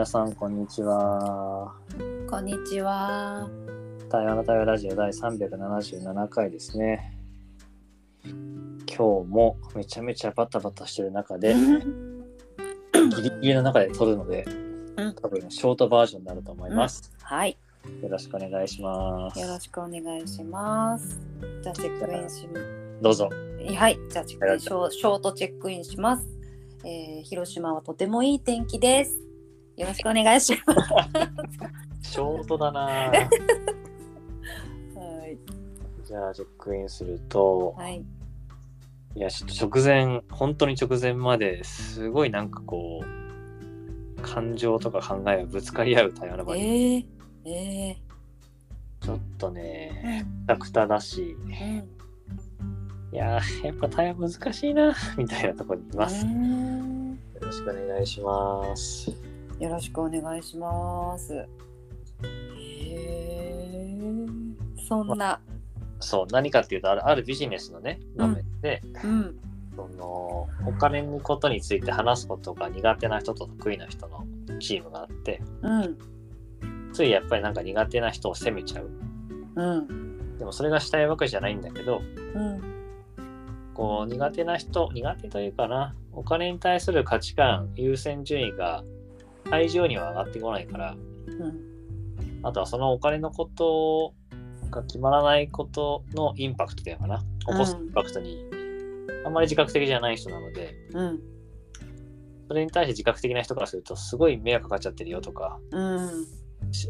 皆さん、こんにちは。こんにちは。台湾の台湾ラジオ第377回ですね。今日もめちゃめちゃバタバタしてる中で、ギリギリの中で撮るので、うん多分ショートバージョンになると思います。はい。よろしくお願いします。よろしくお願いします。じゃあチェックインしどうぞ。はい。じゃあチェックインショーショートチェックインします。えー、広島はとてもいい天気です。よろしくお願いします。ショートだなぁはい。じゃあ、チェックインすると、はい。いや、ちょっと直前、本当に直前まですごいなんかこう、感情とか考えがぶつかり合う対話の場に、えー、えちょっとー、ね、くたくただし、うん。いやー、やっぱ対話難しいな、みたいなところにいます。ようんろしくお願いします。よろしくお願いします。へえー、そんな。そう、何かっていうと、あるあるビジネスのね、場面で、うん。その、お金のことについて話すことが苦手な人と得意な人のチームがあって、うん。ついやっぱりなんか苦手な人を責めちゃう。うん。でもそれがしたいわけじゃないんだけど、うん。こう苦手な人苦手というかなお金に対する価値観優先順位が最上には上がってこないからうん。あとはそのお金のことが決まらないことのインパクトっていうのかな起こすうんインパクトにあんまり自覚的じゃない人なのでうん。それに対して自覚的な人からするとすごい迷惑かかっちゃってるよとかうん。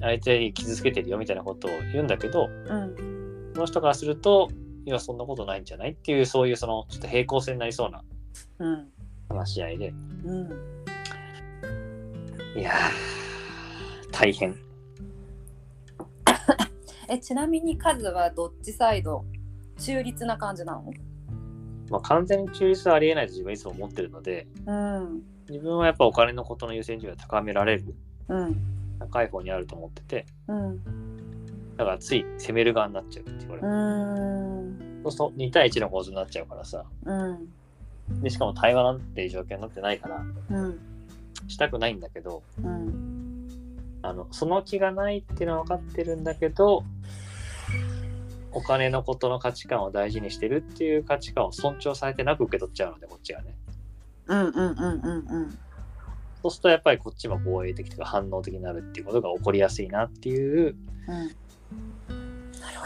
相手に傷つけてるよみたいなことを言うんだけどうん。その人からするといやそんなことないんじゃないっていうそういうそのちょっと平行線になりそうなうん。話し合いでうん。いやー、大変。え、ちなみに数はどっちサイド中立な感じなの？まあ、完全に中立はありえないと自分はいつも思ってるので、うん。自分はやっぱお金のことの優先順位を高められる、うん。高い方にあると思ってて、うん。だからつい攻める側になっちゃうって言われうる。ん。そうすると2対1の構図になっちゃうからさ、うん。で、しかも対話なんていう状況になってないから、うん。したくないんだけど、うん。あの、その気がないっていうのは分かってるんだけど、お金のことの価値観を大事にしてるっていう価値観を尊重されてなく受け取っちゃうので、こっちがね。うん。うん。うん。うん。そうするとやっぱりこっちも防衛的とか反応的になるっていうことが起こりやすいなっていううん。なる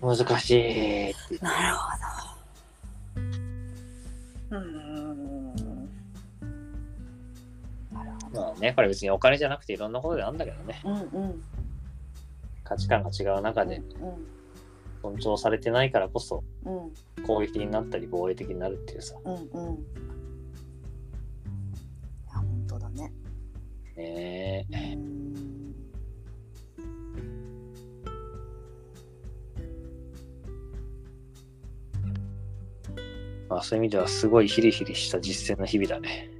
ほど。難しいなるほど。うん。まあねこれ別にお金じゃなくていろんなことであるんだけどねうん。うん。価値観が違う中で尊重されてないからこそ。攻撃的になったり防衛的になるっていうさうん。うん。いや、本当だね。ねえうん。まあそういう意味ではすごいヒリヒリした実践の日々だね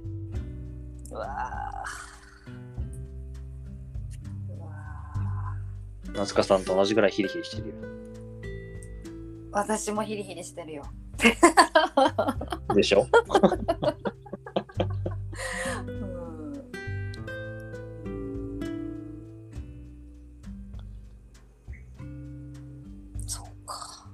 夏香さんと同じぐらいヒリヒリしてるよ。ー私もヒリヒリしてるよ。でしょ？うん。そうか。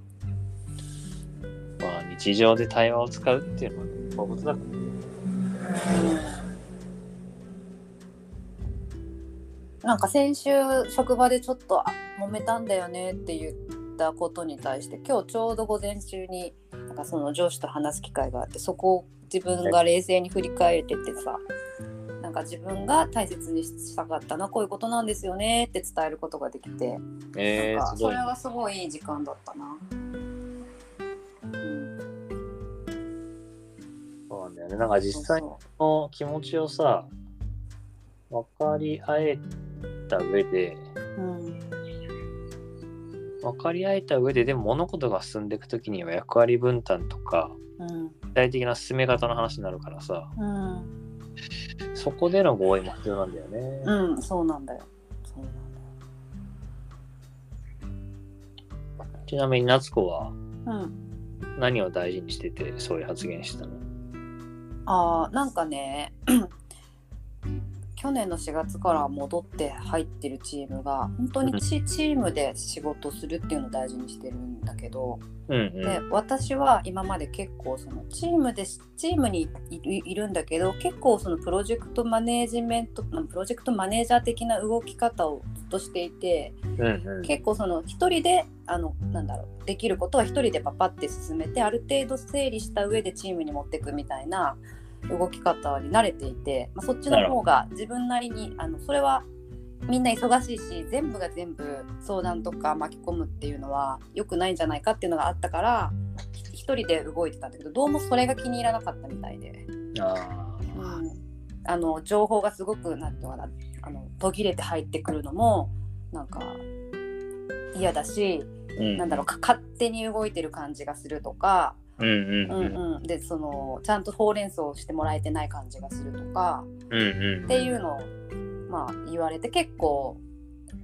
まあ日常で対話を使うっていうのはねこういうことだからなんか先週職場でちょっとあ揉めたんだよねって言ったことに対して今日ちょうど午前中になんかその上司と話す機会があってそこを自分が冷静に振り返れててさなんか自分が大切にしたかったのはこういうことなんですよねって伝えることができて、えー、それはすごいいい時間だったな。うん、そうなんだよね。なんか実際の気持ちをさ分かり合えた上でそううん。分かり合えた上ででも物事が進んでいく時には役割分担とかうん。具体的な進め方の話になるからさうん。そこでの合意も必要なんだよね、うん、そうなんだよ。そうなんちなみに夏子は。何を大事にしててそういう発言したの？ああ、なんかね、去年の4月から戻って入ってるチームが本当にチ,、チームで仕事するっていうのを大事にしてるんだけど、うんで私は今まで結構そのチームでチームにいるんだけど結構そのプロジェクトマネージメントプロジェクトマネージャー的な動き方をずっとしていてうんうん。結構その一人であのなんだろうできることは一人でパパって進めてある程度整理した上でチームに持っていくみたいな動き方に慣れていて、まあ、そっちの方が自分なりにあのそれはみんな忙しいし全部が全部相談とか巻き込むっていうのは良くないんじゃないかっていうのがあったから一人で動いてたんだけどどうもそれが気に入らなかったみたいで、あうん、あの情報がすごくなんていうのかなあの途切れて入ってくるのもなんか嫌だし、ーうん。なんだろうか勝手に動いてる感じがするとか、うんうんううんんうん、でそのちゃんとほうれん草をしてもらえてない感じがするとかうんうんっていうのを、まあ、言われて結構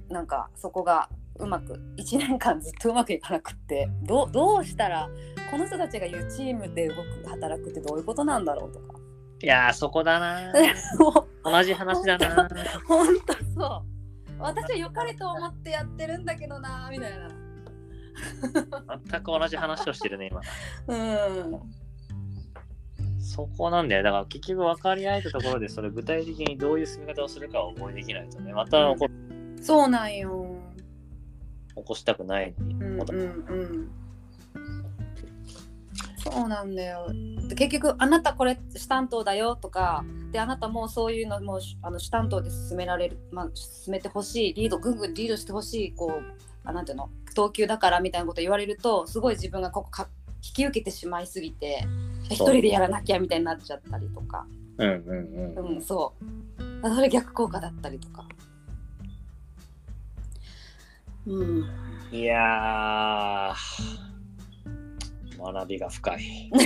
なんかそこがうまく1年間ずっとうまくいかなくってどうどうしたらこの人たちが言うチームで動く働くってどういうことなんだろうとか。いやーそこだな。同じ話だな。本当そう。私は良かれと思ってやってるんだけどなみたいな全く同じ話をしてるね今。うん。そこなんだよ。だから結局分かり合えたところでそれ具体的にどういう進め方をするかを覚えできないとねまた起こそうなんよ。起こしたくない。のに、うんうん。うんそうなんだよ。で結局あなたこれ主担当だよとかであなたもうそういうのもうあの主担当で進められる、まあ、進めてほしいリードぐんぐんリードしてほしいこうあなんていうの？等級だからみたいなこと言われるとすごい自分がここか引き受けてしまいすぎて一人でやらなきゃみたいになっちゃったりとか、うんうんうん。うん、そう。それ逆効果だったりとか。うん。いやー。学びが深い。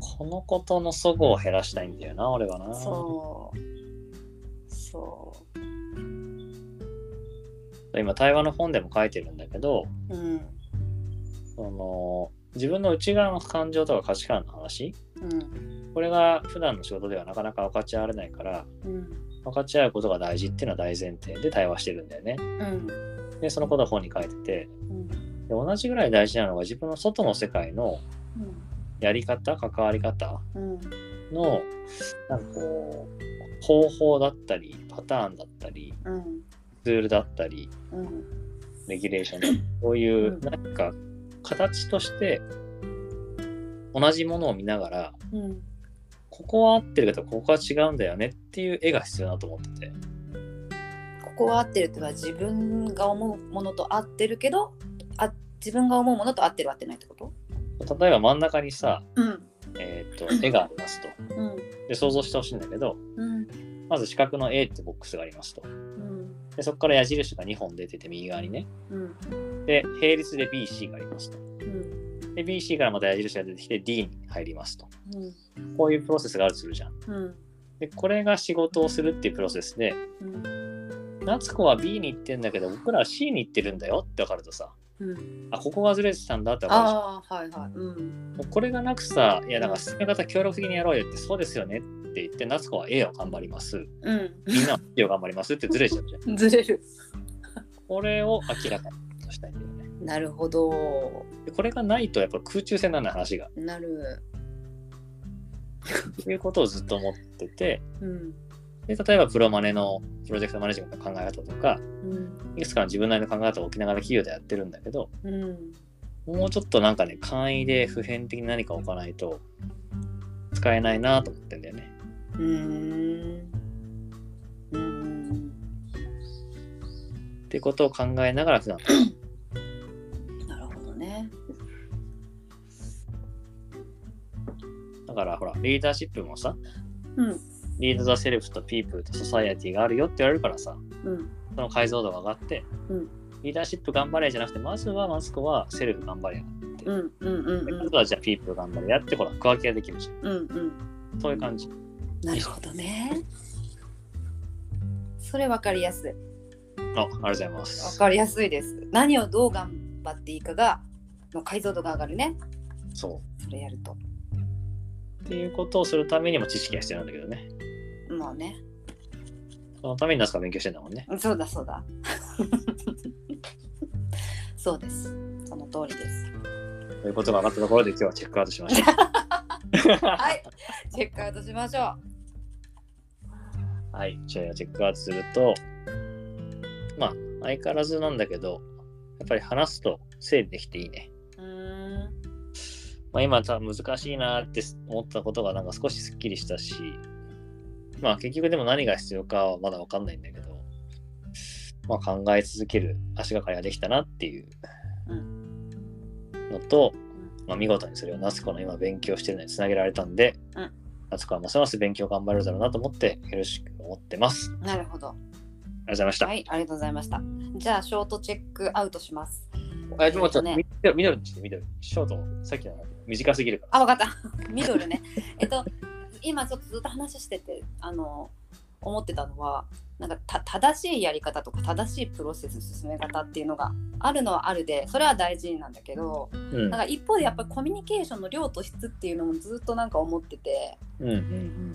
このことの齟齬を減らしたいんだよな俺はな。そう。そう。今対話の本でも書いてるんだけどうん。その自分の内側の感情とか価値観の話？うん。これが普段の仕事ではなかなか分かち合われないからうん。分かち合うことが大事っていうのは大前提で対話してるんだよねうん。でそのことを本に書いてて。で同じぐらい大事なのが自分の外の世界のやり方関わり方。のなんかこう方法だったりパターンだったり。ツールだったりうん。レギュレーションだったりそういううんなんか形として同じものを見ながらうん。ここは合ってるけどここは違うんだよねっていう絵が必要だと思っててここは合ってるってのは自分が思うものと合ってるけど、あ自分が思うものと合ってる合ってないってこと？例えば真ん中にさ、うん。えー、と絵がありますとうん。で想像してほしいんだけどうん。まず四角の A ってボックスがありますとうん。でそこから矢印が2本出てて右側にねうん。で並列で BC がありますとうん。で BC からまた矢印が出てきて D に入りますとうん。こういうプロセスがあるとするじゃんうん。でこれが仕事をするっていうプロセスでうん。夏子は B に行ってんだけど僕らは C に行ってるんだよって分かるとさうん。あここがずれてたんだって分かるじゃんはいはい。うん。もうこれがなくさいやだから進め方協力的にやろうよってそうですよねって言って夏子は A を頑張りますうん。みんなは B を頑張りますってずれちゃうじゃん ずれる。これを明らかにしたいんだよねなるほど。でこれがないとやっぱ空中戦なんだ話がなる。ということをずっと思っててうん。で例えばプロマネのプロジェクトマネジメントの考え方とかうん。いくつかの自分なりの考え方を置きながら企業でやってるんだけどうん。もうちょっとなんかね簡易で普遍的に何か置かないと使えないなと思ってんだよねうん。ってことを考えながら普段なるほどね。だからほらリーダーシップもさうん。 lead the self と people と society があるよって言われるからさうん。その解像度が上がって、うん。リーダーシップ頑張れじゃなくてまずはまずここは self 頑張れやって、うん。うん。うん。でまずはじゃあ people 頑張れやってほら区分けができるじゃん。うん。うん。そういう感じなるほどね。それ分かりやすい。あありがとうございま分すかりやすいです。何をどう頑張っていいかが、の解像度が上がるね。そそれやると。っていうことをするためにも知識が必要なんだけどね。まあねそのためにナスカ勉強してんだもんね。そうだそうだ そうですその通りですということが分かったところで今日はチェックアウトしました。はいチェックアウトしましょはい、じゃあチェックアウトすると、まあ、相変わらずなんだけど、やっぱり話すと整理できていいね。まあ、今難しいなって思ったことがなんか少しすっきりしたし、まあ結局でも何が必要かはまだわかんないんだけど、まあ考え続ける足がかりができたなっていうのと、まあ、見事にそれを夏子の今勉強してるのにつなげられたんで、うん。夏子はますます勉強頑張れるだろうなと思ってよろしく思ってます。ありなるほど。がとうございました。はいありがとうございました。じゃあショートチェックアウトします。あ、ちょっとね。待って、緑にして、緑。ショート、さっきの短すぎるから。あわかった。ミドルね。えっと今ちょっとずっと話しててあの思ってたのはなんかた正しいやり方とか正しいプロセス進め方っていうのがあるのはあるでそれは大事なんだけどうん。なんか一方でやっぱりコミュニケーションの量と質っていうのもずっとなんか思ってて。うんうん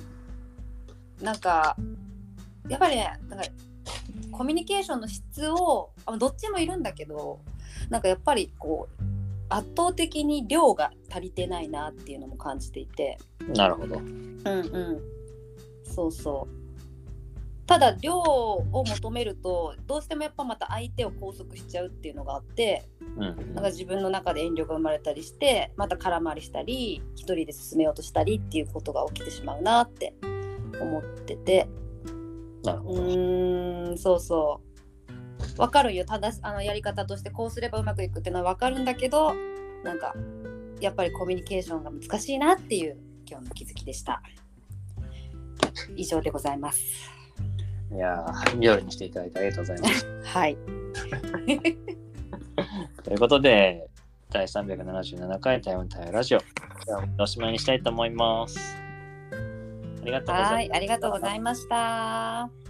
なんかやっぱりねなんかコミュニケーションの質をあどっちもいるんだけどなんかやっぱりこう圧倒的に量が足りてないなっていうのも感じていてうん。なるほど。うんうんそうそうただ量を求めるとどうしてもやっぱまた相手を拘束しちゃうっていうのがあってうんうんなんか自分の中で遠慮が生まれたりしてまた空回りしたり一人で進めようとしたりっていうことが起きてしまうなって思っててうなるほど。ーんそうそうわかるよただしあのやり方としてこうすればうまくいくっていうのはわかるんだけどなんかやっぱりコミュニケーションが難しいなっていう今日の気づきでした以上でございますいやー、緑にしていただいてありがとうございます。はい ということで、第377回台湾台湾ラジオ、おしまいにしたいと思います。ありがとうございました。